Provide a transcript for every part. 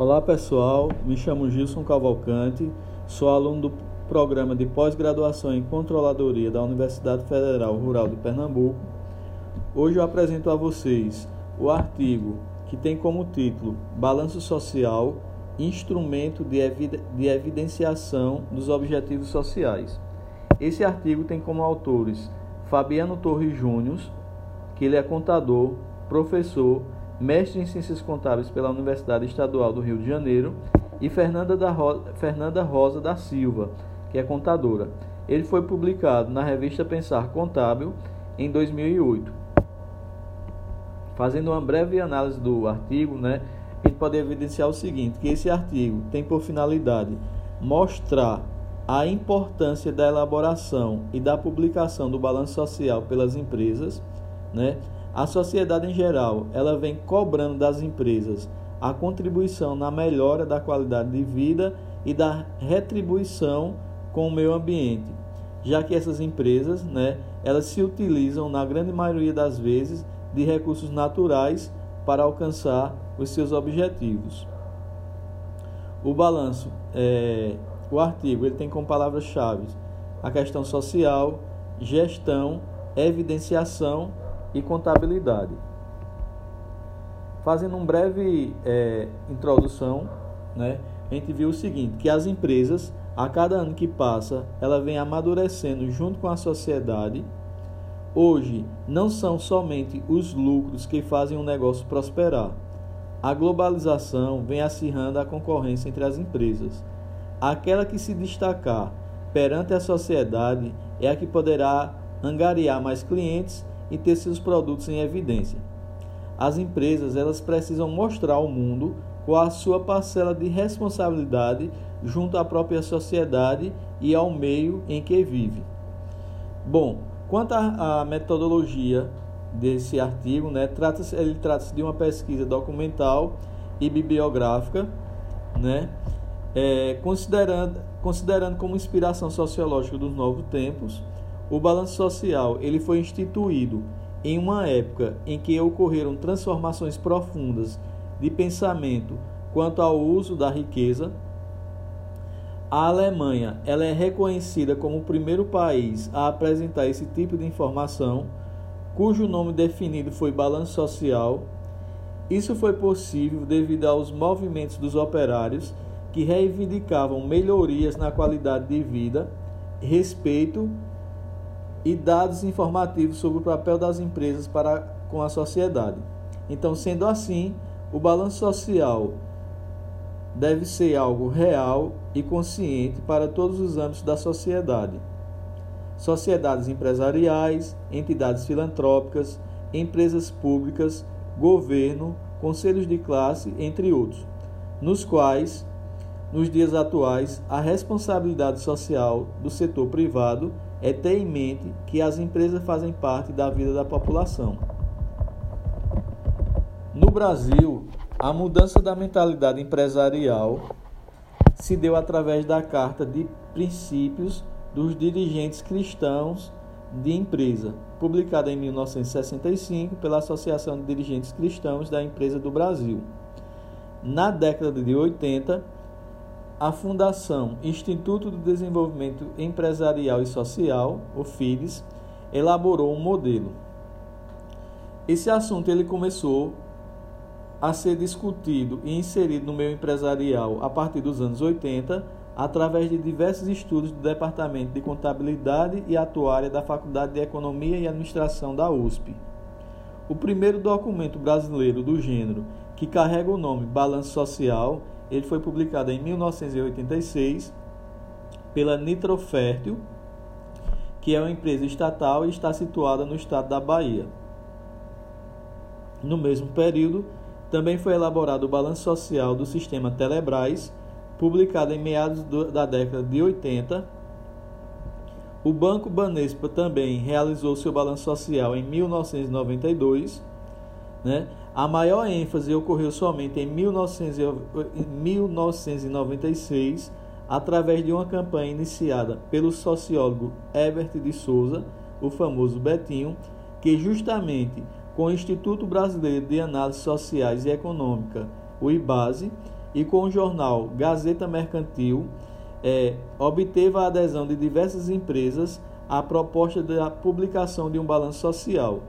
Olá pessoal, me chamo Gilson Cavalcante, sou aluno do programa de pós-graduação em controladoria da Universidade Federal Rural de Pernambuco. Hoje eu apresento a vocês o artigo que tem como título Balanço Social Instrumento de, de Evidenciação dos Objetivos Sociais. Esse artigo tem como autores Fabiano Torres Júnior, que ele é contador, professor mestre em Ciências Contábeis pela Universidade Estadual do Rio de Janeiro, e Fernanda, da Ro... Fernanda Rosa da Silva, que é contadora. Ele foi publicado na revista Pensar Contábil em 2008. Fazendo uma breve análise do artigo, né, a gente pode evidenciar o seguinte, que esse artigo tem por finalidade mostrar a importância da elaboração e da publicação do balanço social pelas empresas, né, a sociedade em geral, ela vem cobrando das empresas a contribuição na melhora da qualidade de vida e da retribuição com o meio ambiente, já que essas empresas, né, elas se utilizam na grande maioria das vezes de recursos naturais para alcançar os seus objetivos. O balanço, é, o artigo, ele tem como palavras-chave a questão social, gestão, evidenciação e contabilidade. Fazendo uma breve é, introdução, né, a gente viu o seguinte, que as empresas, a cada ano que passa, ela vem amadurecendo junto com a sociedade. Hoje, não são somente os lucros que fazem o negócio prosperar. A globalização vem acirrando a concorrência entre as empresas. Aquela que se destacar perante a sociedade é a que poderá angariar mais clientes e ter seus produtos em evidência. As empresas elas precisam mostrar ao mundo qual a sua parcela de responsabilidade junto à própria sociedade e ao meio em que vive. Bom, quanto à metodologia desse artigo, né, trata ele trata-se de uma pesquisa documental e bibliográfica, né, é, considerando, considerando como inspiração sociológica dos novos tempos o balanço social ele foi instituído em uma época em que ocorreram transformações profundas de pensamento quanto ao uso da riqueza. A Alemanha ela é reconhecida como o primeiro país a apresentar esse tipo de informação, cujo nome definido foi balanço social. Isso foi possível devido aos movimentos dos operários que reivindicavam melhorias na qualidade de vida, respeito e dados informativos sobre o papel das empresas para com a sociedade. Então, sendo assim, o balanço social deve ser algo real e consciente para todos os âmbitos da sociedade. Sociedades empresariais, entidades filantrópicas, empresas públicas, governo, conselhos de classe, entre outros, nos quais, nos dias atuais, a responsabilidade social do setor privado é ter em mente que as empresas fazem parte da vida da população. No Brasil, a mudança da mentalidade empresarial se deu através da Carta de Princípios dos Dirigentes Cristãos de Empresa, publicada em 1965 pela Associação de Dirigentes Cristãos da Empresa do Brasil. Na década de 80, a Fundação Instituto de Desenvolvimento Empresarial e Social, o FIDES, elaborou um modelo. Esse assunto ele começou a ser discutido e inserido no meio empresarial a partir dos anos 80, através de diversos estudos do Departamento de Contabilidade e Atuária da Faculdade de Economia e Administração da USP. O primeiro documento brasileiro do gênero que carrega o nome Balanço Social ele foi publicado em 1986 pela Nitrofértil, que é uma empresa estatal e está situada no estado da Bahia. No mesmo período, também foi elaborado o Balanço Social do Sistema Telebrás, publicado em meados do, da década de 80. O Banco Banespa também realizou seu balanço social em 1992, né? A maior ênfase ocorreu somente em 1996, através de uma campanha iniciada pelo sociólogo Herbert de Souza, o famoso Betinho, que justamente com o Instituto Brasileiro de Análises Sociais e Econômica, o IBASE, e com o jornal Gazeta Mercantil, é, obteve a adesão de diversas empresas à proposta da publicação de um balanço social,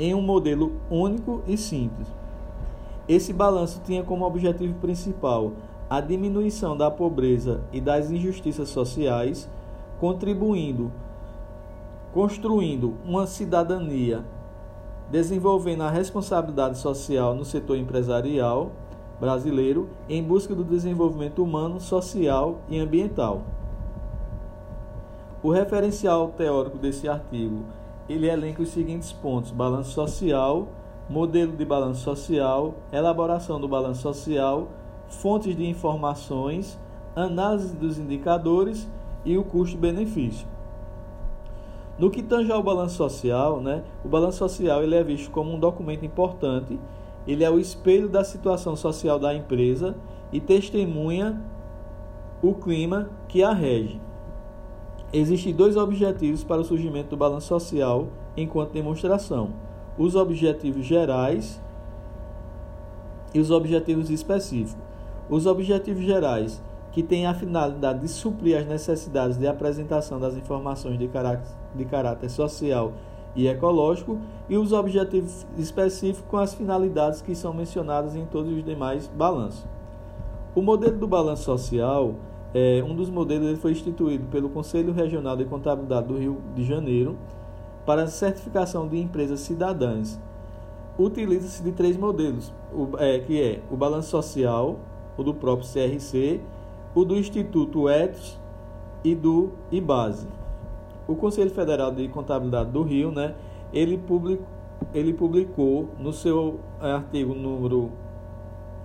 em um modelo único e simples. Esse balanço tinha como objetivo principal a diminuição da pobreza e das injustiças sociais, contribuindo, construindo uma cidadania, desenvolvendo a responsabilidade social no setor empresarial brasileiro em busca do desenvolvimento humano, social e ambiental. O referencial teórico desse artigo, ele elenca os seguintes pontos: balanço social, modelo de balanço social, elaboração do balanço social, fontes de informações, análise dos indicadores e o custo-benefício. No que tange ao balanço social, né, o balanço social ele é visto como um documento importante ele é o espelho da situação social da empresa e testemunha o clima que a rege. Existem dois objetivos para o surgimento do balanço social enquanto demonstração: os objetivos gerais e os objetivos específicos. Os objetivos gerais, que têm a finalidade de suprir as necessidades de apresentação das informações de caráter, de caráter social e ecológico, e os objetivos específicos com as finalidades que são mencionadas em todos os demais balanços. O modelo do balanço social, é, um dos modelos foi instituído pelo Conselho Regional de Contabilidade do Rio de Janeiro para certificação de empresas cidadãs. Utiliza-se de três modelos, o, é, que é o balanço social, o do próprio CRC, o do Instituto Etos e do IBASE o Conselho Federal de Contabilidade do Rio, né, ele, public, ele publicou no seu artigo número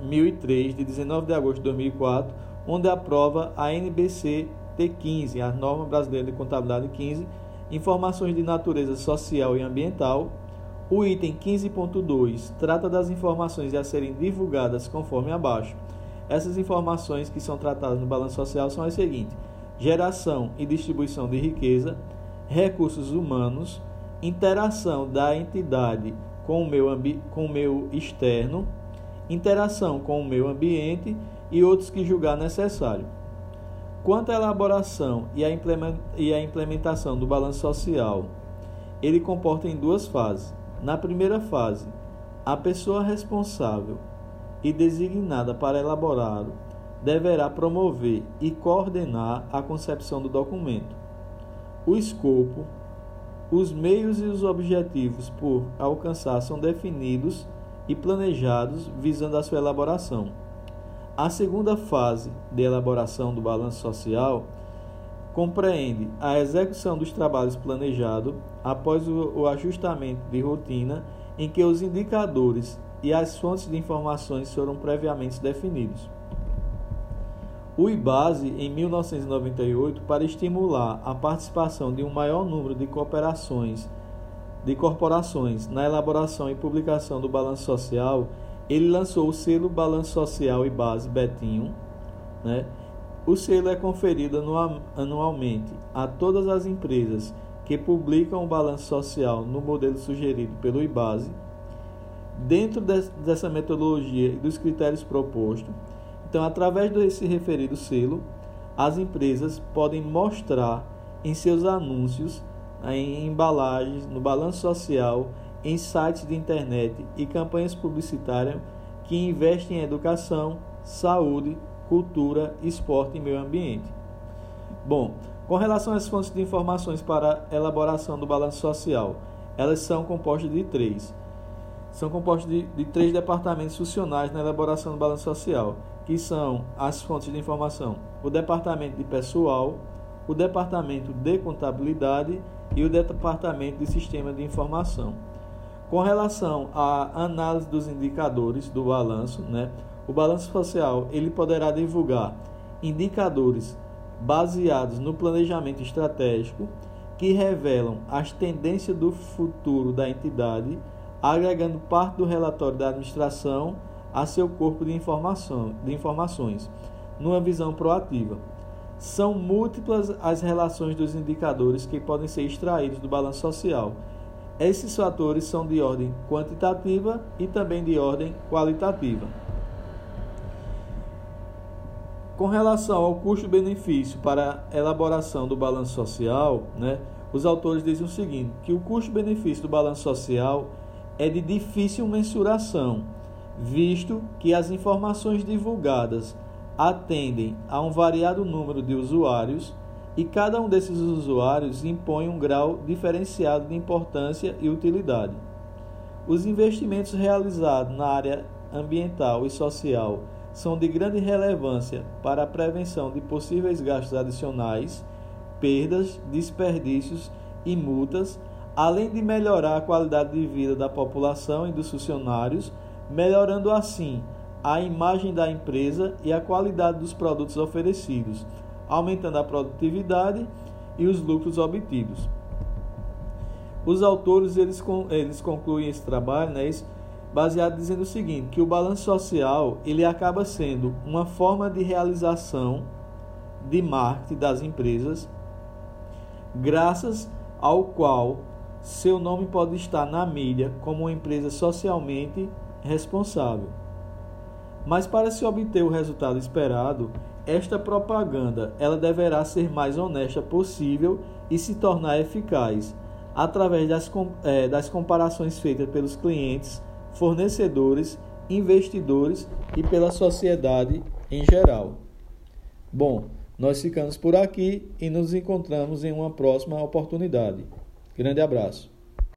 1003, de 19 de agosto de 2004, onde aprova a NBC T15, a Norma Brasileira de Contabilidade 15, informações de natureza social e ambiental. O item 15.2 trata das informações a serem divulgadas conforme abaixo. Essas informações que são tratadas no balanço social são as seguintes: geração e distribuição de riqueza, recursos humanos, interação da entidade com o meu, com o meu externo, interação com o meio ambiente e outros que julgar necessário. Quanto à elaboração e a implementação do balanço social, ele comporta em duas fases. Na primeira fase, a pessoa responsável e designada para elaborá-lo deverá promover e coordenar a concepção do documento o escopo, os meios e os objetivos por alcançar são definidos e planejados visando a sua elaboração. A segunda fase de elaboração do balanço social compreende a execução dos trabalhos planejados após o, ajustamento de rotina em que os indicadores e as fontes de informações foram previamente definidos. O IBASE em 1998 para estimular a participação de um maior número de cooperações de corporações na elaboração e publicação do balanço social, ele lançou o selo Balanço Social IBASE Betinho, né? O selo é conferido anualmente a todas as empresas que publicam o balanço social no modelo sugerido pelo IBASE. Dentro dessa metodologia e dos critérios propostos, então, através desse referido selo, as empresas podem mostrar em seus anúncios, em embalagens, no balanço social, em sites de internet e campanhas publicitárias que investem em educação, saúde, cultura, esporte e meio ambiente. Bom, com relação às fontes de informações para a elaboração do balanço social, elas são compostas de três. São compostas de, de três departamentos funcionais na elaboração do balanço social, que são as fontes de informação: o departamento de pessoal, o departamento de contabilidade e o departamento de sistema de informação. Com relação à análise dos indicadores do balanço, né, o balanço social ele poderá divulgar indicadores baseados no planejamento estratégico que revelam as tendências do futuro da entidade, agregando parte do relatório da administração a seu corpo de, informação, de informações, numa visão proativa. São múltiplas as relações dos indicadores que podem ser extraídos do balanço social. Esses fatores são de ordem quantitativa e também de ordem qualitativa. Com relação ao custo-benefício para a elaboração do balanço social, né, os autores dizem o seguinte: que o custo-benefício do balanço social é de difícil mensuração, visto que as informações divulgadas atendem a um variado número de usuários e cada um desses usuários impõe um grau diferenciado de importância e utilidade. Os investimentos realizados na área ambiental e social são de grande relevância para a prevenção de possíveis gastos adicionais, perdas, desperdícios e multas, além de melhorar a qualidade de vida da população e dos funcionários, melhorando assim a imagem da empresa e a qualidade dos produtos oferecidos, aumentando a produtividade e os lucros obtidos. Os autores eles, eles concluem esse trabalho, né, baseado dizendo o seguinte, que o balanço social ele acaba sendo uma forma de realização de marketing das empresas, graças ao qual seu nome pode estar na mídia como uma empresa socialmente responsável. Mas para se obter o resultado esperado, esta propaganda ela deverá ser mais honesta possível e se tornar eficaz através das, é, das comparações feitas pelos clientes fornecedores, investidores e pela sociedade em geral. Bom, nós ficamos por aqui e nos encontramos em uma próxima oportunidade. Grande abraço.